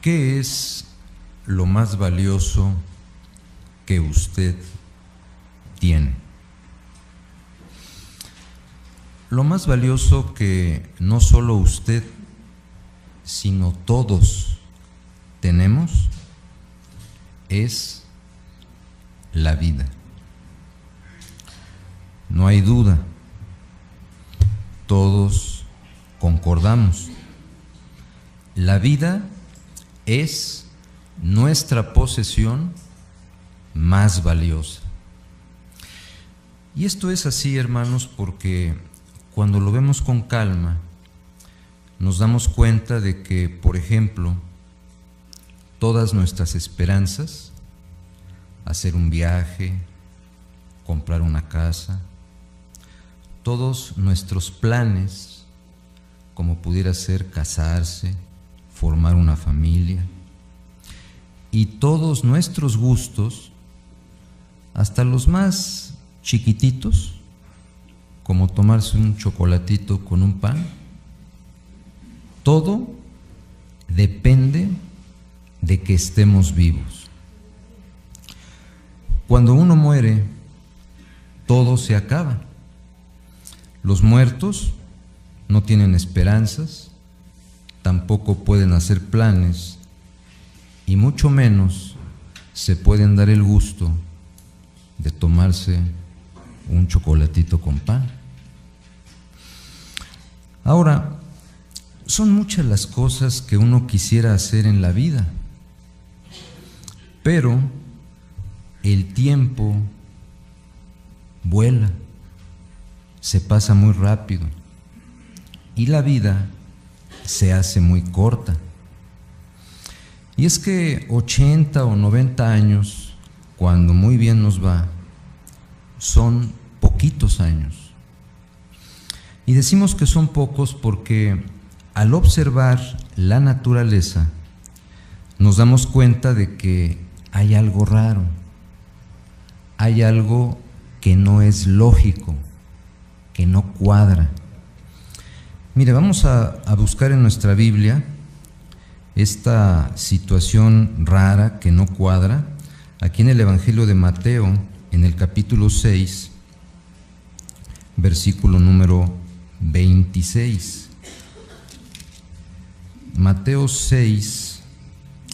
¿Qué es lo más valioso que usted tiene? Lo más valioso que no solo usted, sino todos tenemos es la vida. No hay duda, todos concordamos. La vida es nuestra posesión más valiosa. Y esto es así, hermanos, porque cuando lo vemos con calma, nos damos cuenta de que, por ejemplo, todas nuestras esperanzas, hacer un viaje, comprar una casa, todos nuestros planes, como pudiera ser casarse, formar una familia, y todos nuestros gustos, hasta los más chiquititos, como tomarse un chocolatito con un pan, todo depende de que estemos vivos. Cuando uno muere, todo se acaba. Los muertos no tienen esperanzas, tampoco pueden hacer planes y mucho menos se pueden dar el gusto de tomarse un chocolatito con pan. Ahora, son muchas las cosas que uno quisiera hacer en la vida, pero el tiempo vuela se pasa muy rápido y la vida se hace muy corta. Y es que 80 o 90 años, cuando muy bien nos va, son poquitos años. Y decimos que son pocos porque al observar la naturaleza nos damos cuenta de que hay algo raro, hay algo que no es lógico que no cuadra. Mire, vamos a, buscar en nuestra Biblia esta situación rara que no cuadra, aquí en el Evangelio de Mateo, en el capítulo 6, versículo número 26. Mateo 6,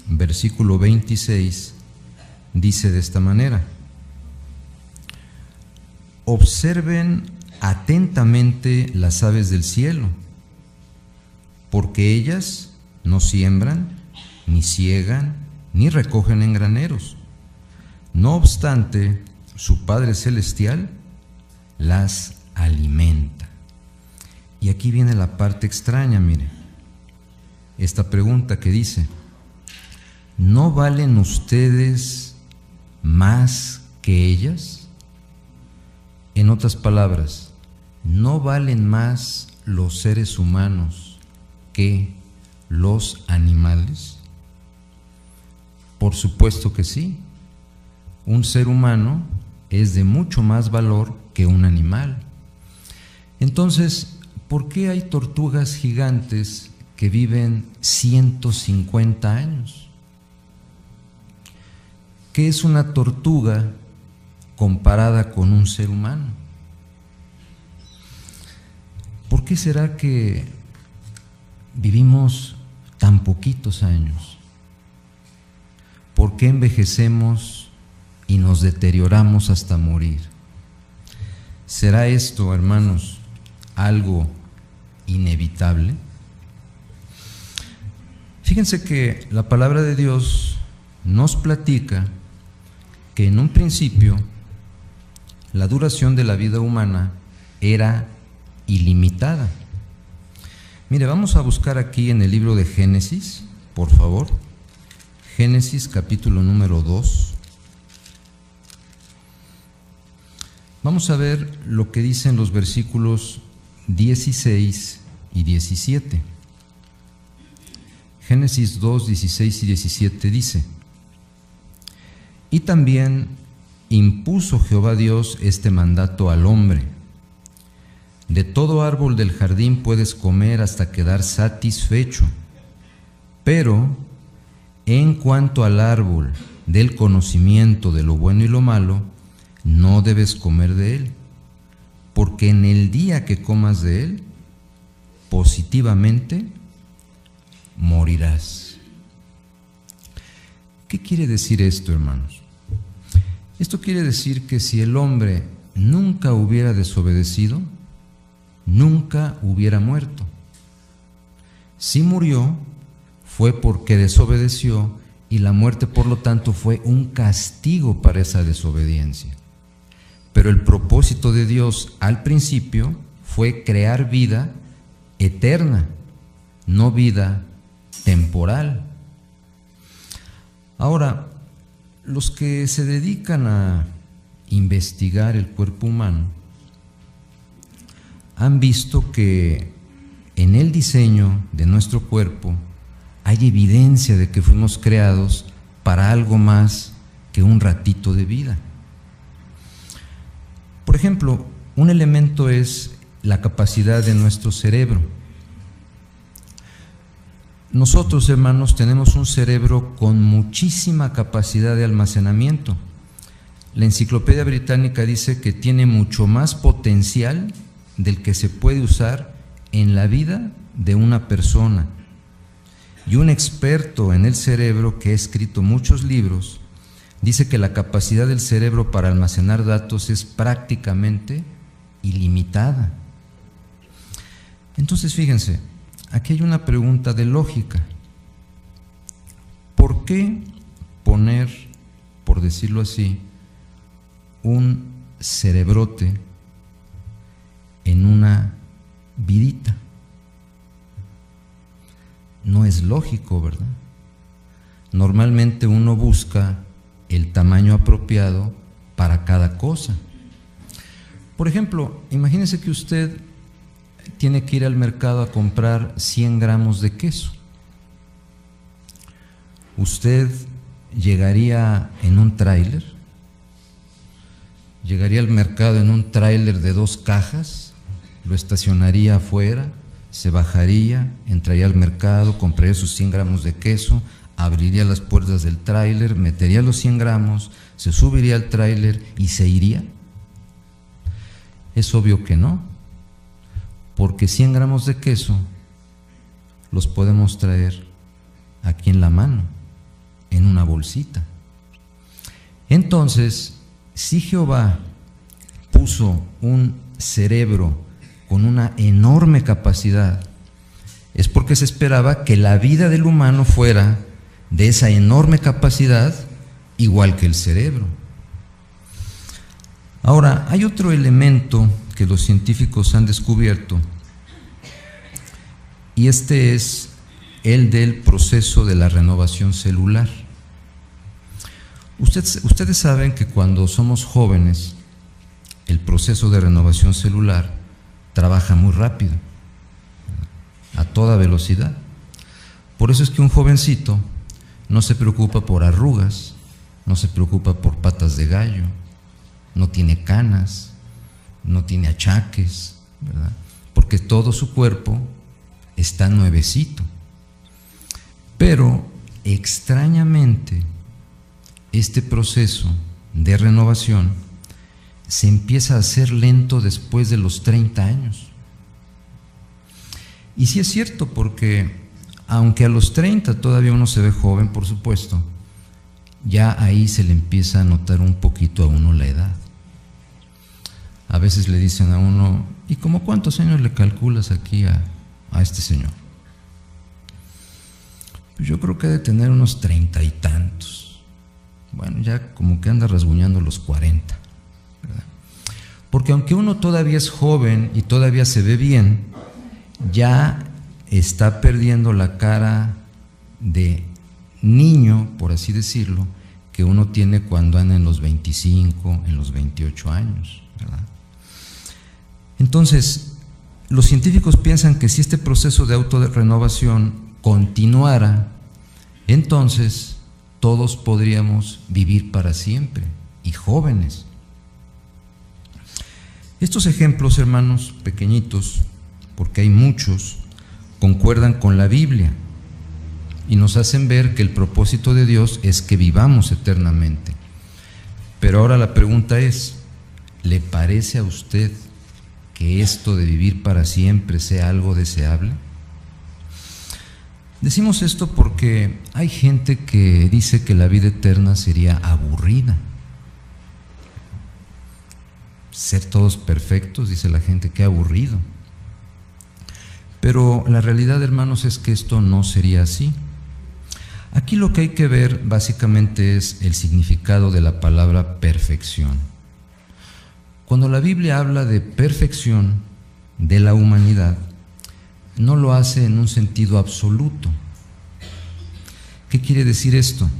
versículo 26, dice de esta manera, observen atentamente las aves del cielo, porque ellas no siembran, ni ciegan, ni recogen en graneros. No obstante, su Padre Celestial las alimenta. Y aquí viene la parte extraña, mire. Esta pregunta que dice, ¿no valen ustedes más que ellas? En otras palabras, ¿no valen más los seres humanos que los animales? Por supuesto que sí. Un ser humano es de mucho más valor que un animal. Entonces, ¿por qué hay tortugas gigantes que viven 150 años? ¿Qué es una tortuga comparada con un ser humano? ¿Por qué será que vivimos tan poquitos años? ¿Por qué envejecemos y nos deterioramos hasta morir? ¿Será esto, hermanos, algo inevitable? Fíjense que la palabra de Dios nos platica que en un principio la duración de la vida humana era ilimitada. Mire, vamos a buscar aquí en el libro de Génesis, por favor. Génesis capítulo número 2. Vamos a ver lo que dicen los versículos 16 y 17. Génesis 2, 16 y 17 dice, y también impuso Jehová Dios este mandato al hombre de todo árbol del jardín puedes comer hasta quedar satisfecho, pero en cuanto al árbol del conocimiento de lo bueno y lo malo, no debes comer de él, porque en el día que comas de él, positivamente morirás. ¿Qué quiere decir esto, hermanos? Esto quiere decir que si el hombre nunca hubiera desobedecido, nunca hubiera muerto. Si murió, fue porque desobedeció y la muerte, por lo tanto, fue un castigo para esa desobediencia. Pero el propósito de Dios al principio fue crear vida eterna, no vida temporal. Ahora, los que se dedican a investigar el cuerpo humano han visto que en el diseño de nuestro cuerpo hay evidencia de que fuimos creados para algo más que un ratito de vida. Por ejemplo, un elemento es la capacidad de nuestro cerebro. Nosotros, hermanos, tenemos un cerebro con muchísima capacidad de almacenamiento. La enciclopedia británica dice que tiene mucho más potencial del que se puede usar en la vida de una persona. Y un experto en el cerebro que ha escrito muchos libros dice que la capacidad del cerebro para almacenar datos es prácticamente ilimitada. Entonces, fíjense, aquí hay una pregunta de lógica. ¿Por qué poner, por decirlo así, un cerebrote en una vidita? No es lógico, ¿verdad? Normalmente uno busca el tamaño apropiado para cada cosa. Por ejemplo, imagínese que usted tiene que ir al mercado a comprar 100 gramos de queso. Usted llegaría en un tráiler, llegaría al mercado en un tráiler de dos cajas, lo estacionaría afuera, se bajaría, entraría al mercado, compraría sus 100 gramos de queso, abriría las puertas del tráiler, metería los 100 gramos, se subiría al tráiler y se iría. Es obvio que no porque 100 gramos de queso los podemos traer aquí en la mano, en una bolsita. Entonces, si Jehová puso un cerebro con una enorme capacidad, es porque se esperaba que la vida del humano fuera de esa enorme capacidad igual que el cerebro. Ahora, hay otro elemento que los científicos han descubierto, y este es el del proceso de la renovación celular. ustedes saben que cuando somos jóvenes, el proceso de renovación celular trabaja muy rápido, a toda velocidad. Por eso es que un jovencito no se preocupa por arrugas, no se preocupa por patas de gallo, no tiene canas, no tiene achaques, ¿verdad? Porque todo su cuerpo está nuevecito. Pero extrañamente, este proceso de renovación se empieza a hacer lento después de los 30 años. Y sí es cierto, porque aunque a los 30 todavía uno se ve joven, por supuesto, ya ahí se le empieza a notar un poquito a uno la edad. A veces le dicen a uno, ¿y como cuántos años le calculas aquí a, a este señor? Pues yo creo que debe tener unos treinta y tantos. Bueno, ya como que anda rasguñando los cuarenta. Porque aunque uno todavía es joven y todavía se ve bien, ya está perdiendo la cara de niño, por así decirlo, que uno tiene cuando anda en los 25, en los 28 años. Entonces, los científicos piensan que si este proceso de autorrenovación continuara, entonces todos podríamos vivir para siempre y jóvenes. Estos ejemplos, hermanos, pequeñitos, porque hay muchos, concuerdan con la Biblia. y nos hacen ver que el propósito de Dios es que vivamos eternamente. Pero ahora la pregunta es, ¿le parece a usted que esto de vivir para siempre sea algo deseable? Decimos esto porque hay gente que dice que la vida eterna sería aburrida. Ser todos perfectos, dice la gente, qué aburrido. Pero la realidad, hermanos, es que esto no sería así. Aquí lo que hay que ver básicamente es el significado de la palabra perfección. Cuando la Biblia habla de perfección de la humanidad, no lo hace en un sentido absoluto. ¿Qué quiere decir esto?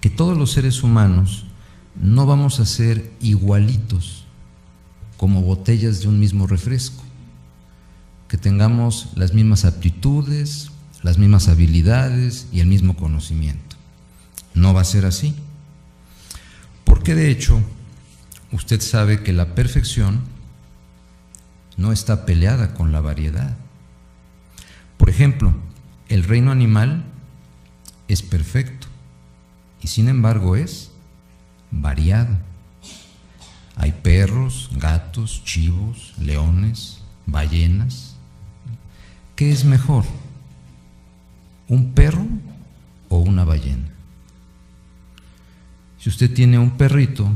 Que todos los seres humanos no vamos a ser igualitos como botellas de un mismo refresco, que tengamos las mismas aptitudes, las mismas habilidades y el mismo conocimiento. No va a ser así. Porque de hecho, usted sabe que la perfección no está peleada con la variedad. Por ejemplo, el reino animal es perfecto y sin embargo es variado. Hay perros, gatos, chivos, leones, ballenas. ¿Qué es mejor? ¿Un perro o una ballena? Si usted tiene un perrito,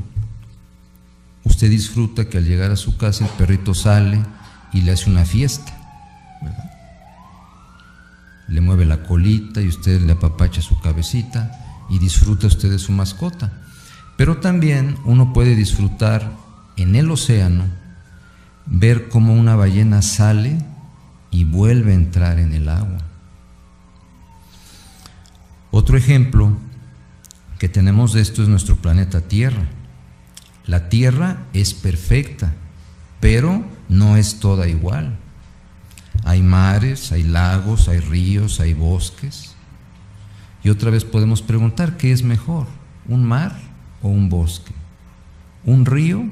usted disfruta que al llegar a su casa el perrito sale y le hace una fiesta. Le mueve la colita y usted le apapacha su cabecita y disfruta usted de su mascota. Pero también uno puede disfrutar en el océano, ver cómo una ballena sale y vuelve a entrar en el agua. Otro ejemplo que tenemos de esto es nuestro planeta Tierra. La Tierra es perfecta, pero no es toda igual. Hay mares, hay lagos, hay ríos, hay bosques. Y otra vez podemos preguntar, ¿qué es mejor? ¿Un mar o un bosque? ¿Un río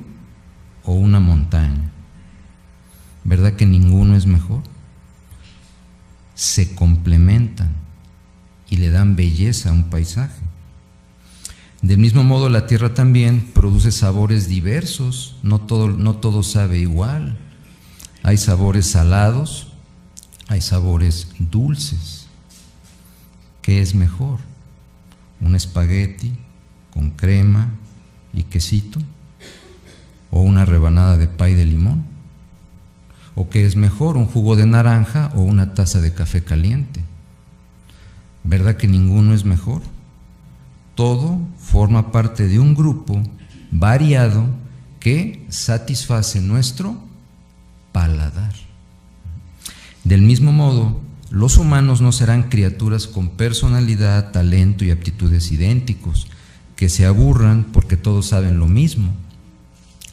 o una montaña? ¿Verdad que ninguno es mejor? Se complementan y le dan belleza a un paisaje. Del mismo modo, la tierra también produce sabores diversos, no todo, no todo sabe igual. Hay sabores salados, hay sabores dulces. ¿Qué es mejor? ¿Un espagueti con crema y quesito? ¿O una rebanada de pay de limón? ¿O qué es mejor? ¿Un jugo de naranja o una taza de café caliente? ¿Verdad que ninguno es mejor? Todo forma parte de un grupo variado que satisface nuestro paladar. Del mismo modo, los humanos no serán criaturas con personalidad, talento y aptitudes idénticos, que se aburran porque todos saben lo mismo.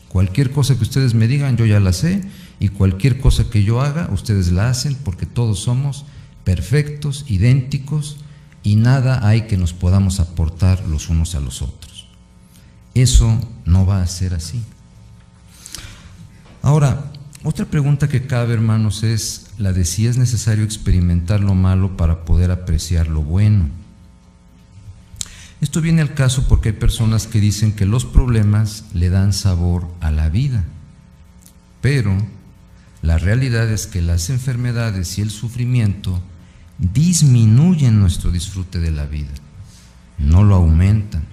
Cualquier cosa que ustedes me digan, yo ya la sé, y cualquier cosa que yo haga, ustedes la hacen porque todos somos perfectos, idénticos, y nada hay que nos podamos aportar los unos a los otros. Eso no va a ser así. Ahora, otra pregunta que cabe, hermanos, es la de si es necesario experimentar lo malo para poder apreciar lo bueno. Esto viene al caso porque hay personas que dicen que los problemas le dan sabor a la vida, pero la realidad es que las enfermedades y el sufrimiento disminuyen nuestro disfrute de la vida, no lo aumentan.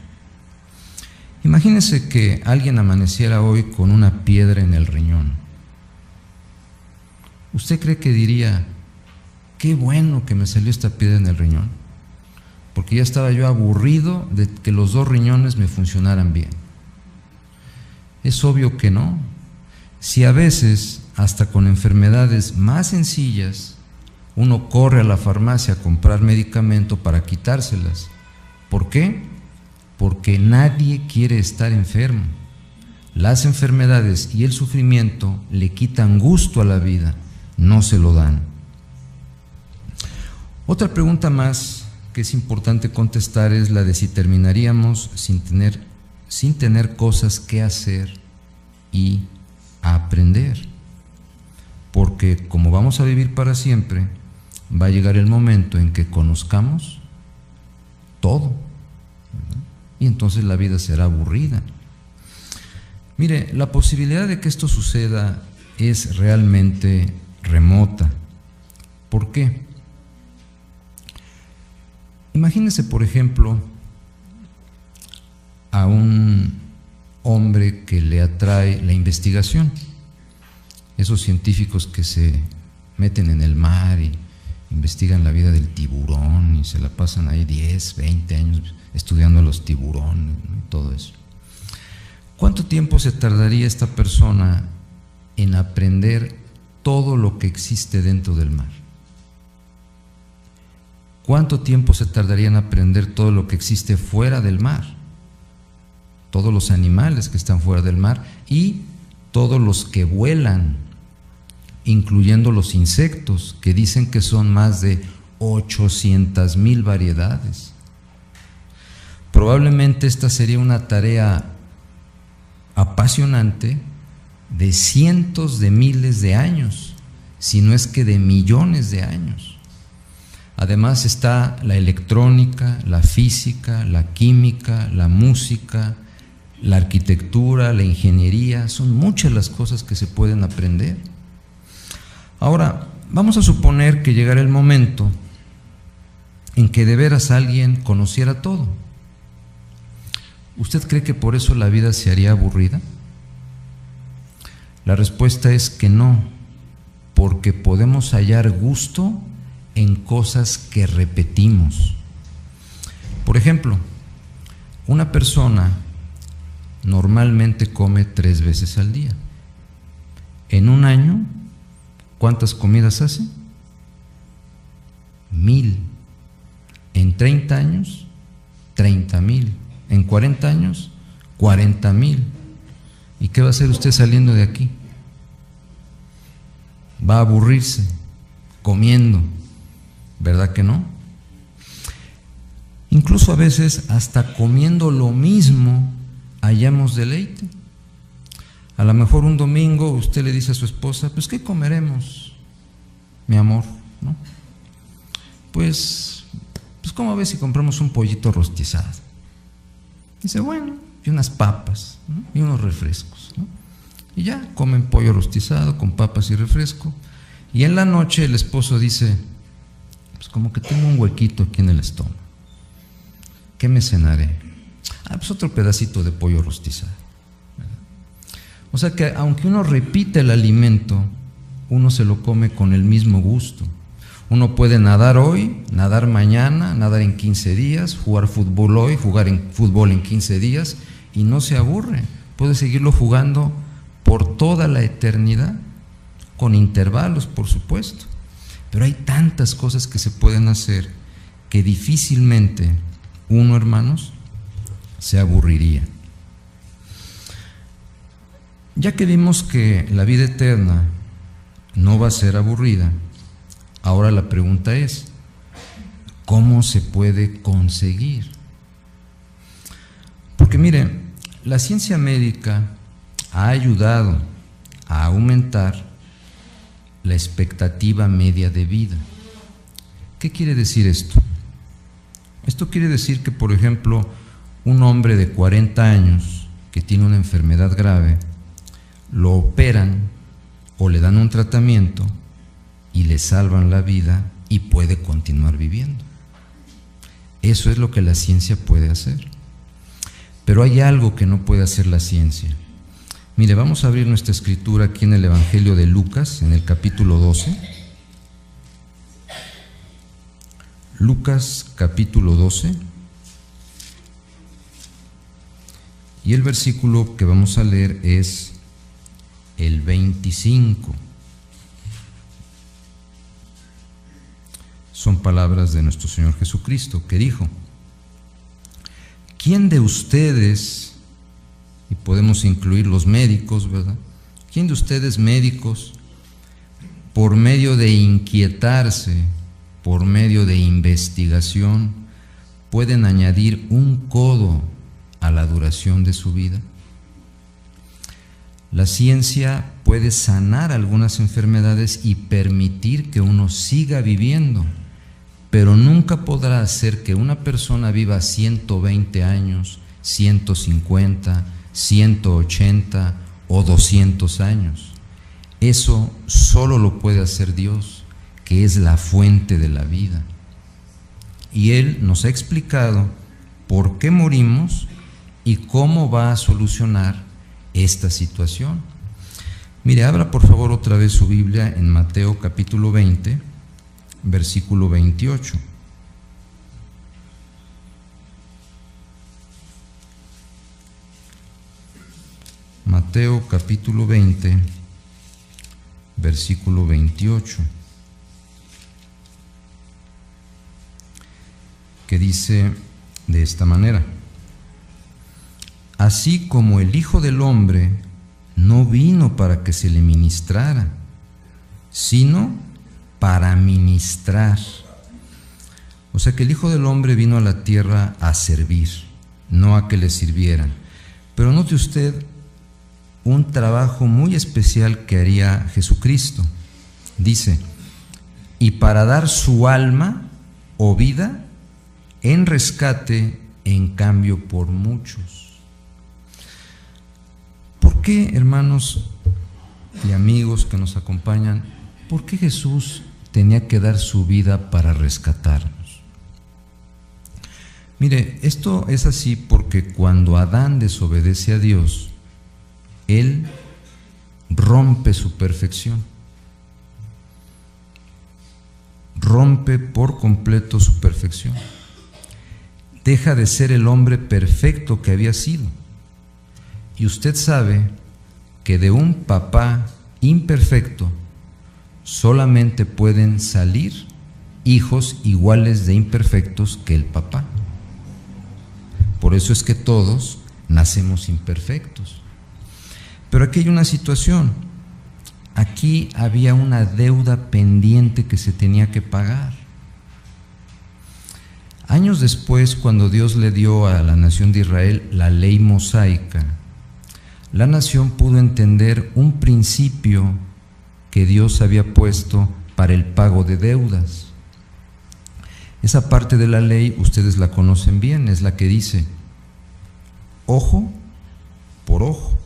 Imagínese que alguien amaneciera hoy con una piedra en el riñón. ¿Usted cree que diría, qué bueno que me salió esta piedra en el riñón? Porque ya estaba yo aburrido de que los dos riñones me funcionaran bien. Es obvio que no. Si a veces, hasta con enfermedades más sencillas, uno corre a la farmacia a comprar medicamento para quitárselas. ¿Por qué? Porque nadie quiere estar enfermo. Las enfermedades y el sufrimiento le quitan gusto a la vida, no se lo dan. Otra pregunta más que es importante contestar es la de si terminaríamos sin tener, sin tener cosas que hacer y aprender. Porque como vamos a vivir para siempre, va a llegar el momento en que conozcamos todo. Y entonces la vida será aburrida. Mire, la posibilidad de que esto suceda es realmente remota. ¿Por qué? Imagínese, por ejemplo, a un hombre que le atrae la investigación. Esos científicos que se meten en el mar y investigan la vida del tiburón y se la pasan ahí 10, 20 años estudiando los tiburones y todo eso. ¿Cuánto tiempo se tardaría esta persona en aprender todo lo que existe dentro del mar? ¿Cuánto tiempo se tardaría en aprender todo lo que existe fuera del mar? Todos los animales que están fuera del mar y todos los que vuelan, incluyendo los insectos, que dicen que son más de 800 mil variedades. Probablemente esta sería una tarea apasionante de cientos de miles de años, si no es que de millones de años. Además está la electrónica, la física, la química, la música, la arquitectura, la ingeniería, son muchas las cosas que se pueden aprender. Ahora, vamos a suponer que llegara el momento en que de veras alguien conociera todo. ¿Usted cree que por eso la vida se haría aburrida? La respuesta es que no, porque podemos hallar gusto en cosas que repetimos. Por ejemplo, una persona normalmente come tres veces al día. En un año, ¿cuántas comidas hace? Mil. En 30 años, 30 mil. En 40 años, 40 mil. ¿Y qué va a hacer usted saliendo de aquí? Va a aburrirse comiendo, ¿verdad que no? Incluso a veces hasta comiendo lo mismo hallamos deleite. A lo mejor un domingo usted le dice a su esposa, pues ¿qué comeremos, mi amor? ¿No? Pues, pues ¿cómo ves si compramos un pollito rostizado? Dice, bueno, y unas papas y unos refrescos. Y ya comen pollo rostizado con papas y refresco. Y en la noche el esposo dice, pues como que tengo un huequito aquí en el estómago. ¿Qué me cenaré? Ah, pues otro pedacito de pollo rostizado. O sea que aunque uno repite el alimento, uno se lo come con el mismo gusto. Uno puede nadar hoy, nadar mañana, nadar en 15 días, jugar fútbol hoy, jugar en fútbol en 15 días y no se aburre. Puede seguirlo jugando por toda la eternidad, con intervalos, por supuesto. Pero hay tantas cosas que se pueden hacer que difícilmente uno, hermanos, se aburriría. Ya que vimos que la vida eterna no va a ser aburrida, ahora la pregunta es, ¿cómo se puede conseguir? Porque mire, la ciencia médica ha ayudado a aumentar la expectativa media de vida. ¿Qué quiere decir esto? Esto quiere decir que, por ejemplo, un hombre de 40 años que tiene una enfermedad grave, lo operan o le dan un tratamiento y le salvan la vida y puede continuar viviendo. Eso es lo que la ciencia puede hacer. Pero hay algo que no puede hacer la ciencia. Mire, vamos a abrir nuestra escritura aquí en el Evangelio de Lucas, en el capítulo 12. Lucas capítulo 12. Y el versículo que vamos a leer es el 25. Son palabras de nuestro Señor Jesucristo que dijo, ¿quién de ustedes, podemos incluir los médicos, ¿verdad? ¿Quién de ustedes médicos, por medio de inquietarse, por medio de investigación, pueden añadir un codo a la duración de su vida. La ciencia puede sanar algunas enfermedades y permitir que uno siga viviendo, pero nunca podrá hacer que una persona viva 120 años, 150, 180 o 200 años. Eso solo lo puede hacer Dios, que es la fuente de la vida. Y Él nos ha explicado por qué morimos y cómo va a solucionar esta situación. Mire, abra por favor otra vez su Biblia en Mateo capítulo 20, versículo 28. Mateo capítulo 20, versículo 28, que dice de esta manera, así como el Hijo del Hombre no vino para que se le ministrara, sino para ministrar. O sea que el Hijo del Hombre vino a la tierra a servir, no a que le sirvieran. Pero note usted un trabajo muy especial que haría Jesucristo. Dice, y para dar su alma o vida en rescate en cambio por muchos. ¿Por qué, hermanos y amigos que nos acompañan, por qué Jesús tenía que dar su vida para rescatarnos? Mire, esto es así porque cuando Adán desobedece a Dios, él rompe su perfección, rompe por completo su perfección, deja de ser el hombre perfecto que había sido. Y usted sabe que de un papá imperfecto solamente pueden salir hijos iguales de imperfectos que el papá. Por eso es que todos nacemos imperfectos. Pero aquí hay una situación. Aquí había una deuda pendiente que se tenía que pagar. Años después, cuando Dios le dio a la nación de Israel la ley mosaica, la nación pudo entender un principio que Dios había puesto para el pago de deudas. Esa parte de la ley ustedes la conocen bien, es la que dice, ojo por ojo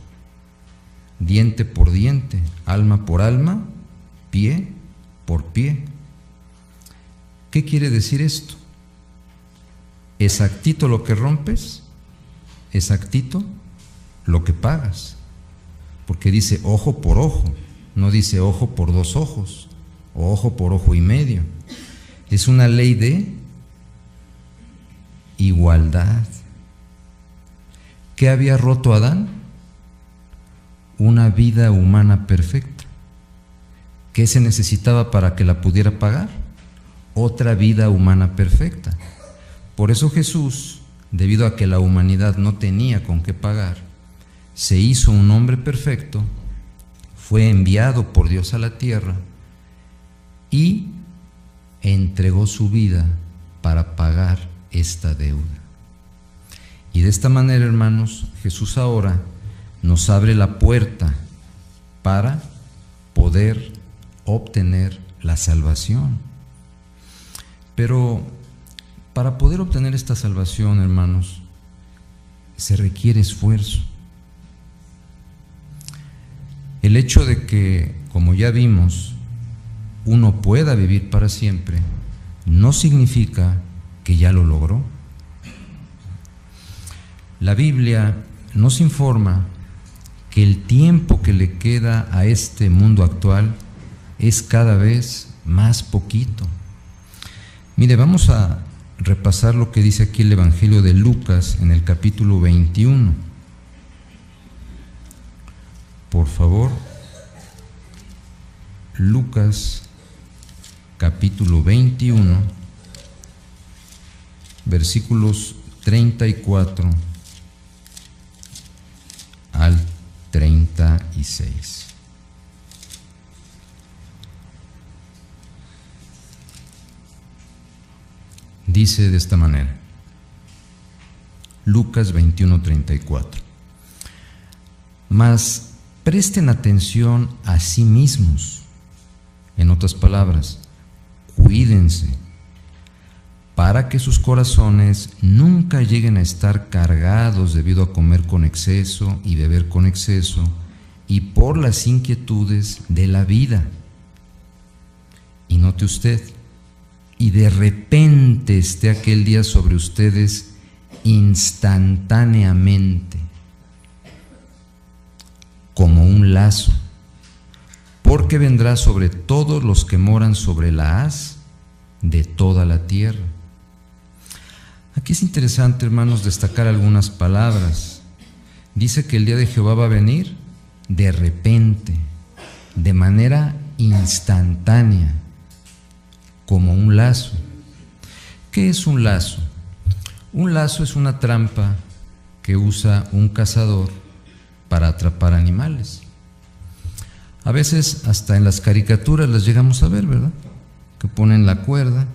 diente por diente, alma por alma, pie por pie. ¿Qué quiere decir esto? Exactito lo que rompes, exactito lo que pagas. Porque dice ojo por ojo, no dice ojo por dos ojos, ojo por ojo y medio. Es una ley de igualdad. ¿Qué había roto Adán? Una vida humana perfecta. ¿Qué se necesitaba para que la pudiera pagar? Otra vida humana perfecta. Por eso Jesús, debido a que la humanidad no tenía con qué pagar, se hizo un hombre perfecto, fue enviado por Dios a la tierra y entregó su vida para pagar esta deuda. Y de esta manera, hermanos, Jesús ahora nos abre la puerta para poder obtener la salvación. Pero para poder obtener esta salvación, hermanos, se requiere esfuerzo. El hecho de que, como ya vimos, uno pueda vivir para siempre, no significa que ya lo logró. La Biblia nos informa que el tiempo que le queda a este mundo actual es cada vez más poquito. Mire, vamos a repasar lo que dice aquí el Evangelio de Lucas en el capítulo 21. Por favor, Lucas capítulo 21, versículos 34 36. Dice de esta manera, Lucas 21:34, mas presten atención a sí mismos. En otras palabras, cuídense para que sus corazones nunca lleguen a estar cargados debido a comer con exceso y beber con exceso y por las inquietudes de la vida. Y note usted, y de repente esté aquel día sobre ustedes instantáneamente, como un lazo, porque vendrá sobre todos los que moran sobre la haz de toda la tierra. Aquí es interesante, hermanos, destacar algunas palabras. Dice que el día de Jehová va a venir de repente, de manera instantánea, como un lazo. ¿Qué es un lazo? Un lazo es una trampa que usa un cazador para atrapar animales. A veces hasta en las caricaturas las llegamos a ver, ¿verdad? Que ponen la cuerda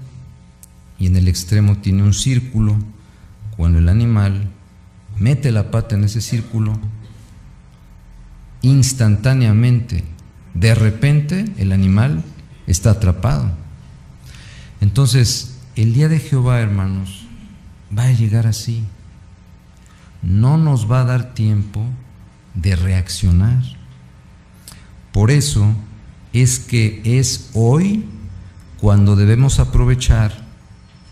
y en el extremo tiene un círculo. Cuando el animal mete la pata en ese círculo, instantáneamente, de repente, el animal está atrapado. Entonces, el día de Jehová, hermanos, va a llegar así. No nos va a dar tiempo de reaccionar. Por eso es que es hoy cuando debemos aprovechar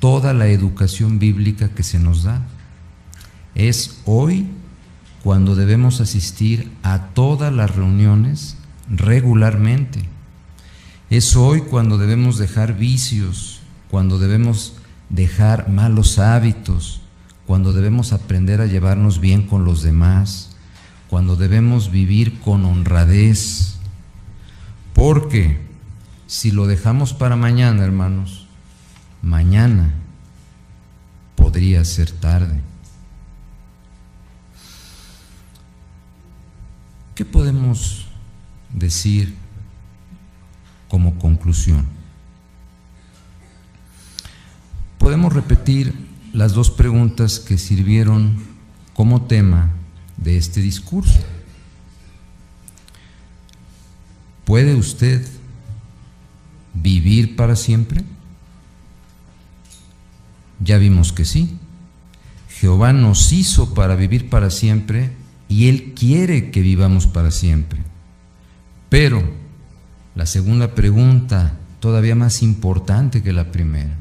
toda la educación bíblica que se nos da. Es hoy cuando debemos asistir a todas las reuniones regularmente. Es hoy cuando debemos dejar vicios, cuando debemos dejar malos hábitos, cuando debemos aprender a llevarnos bien con los demás, cuando debemos vivir con honradez. Porque si lo dejamos para mañana, hermanos, mañana podría ser tarde. ¿Qué podemos decir como conclusión? Podemos repetir las dos preguntas que sirvieron como tema de este discurso. ¿Puede usted vivir para siempre? Ya vimos que sí. Jehová nos hizo para vivir para siempre y Él quiere que vivamos para siempre. Pero la segunda pregunta, todavía más importante que la primera,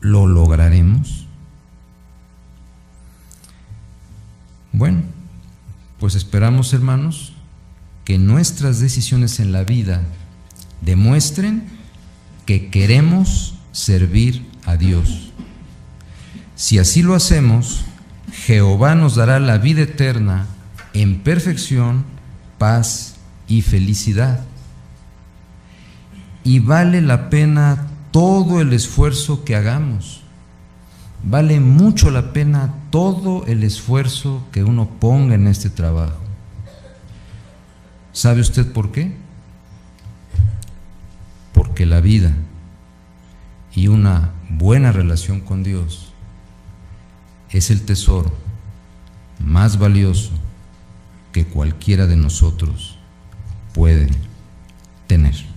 ¿lo lograremos? Bueno, pues esperamos hermanos que nuestras decisiones en la vida demuestren que queremos servir a Dios. Si así lo hacemos, Jehová nos dará la vida eterna en perfección, paz y felicidad. Y vale la pena todo el esfuerzo que hagamos. Vale mucho la pena todo el esfuerzo que uno ponga en este trabajo. ¿Sabe usted por qué? Porque la vida y una buena relación con Dios es el tesoro más valioso que cualquiera de nosotros puede tener.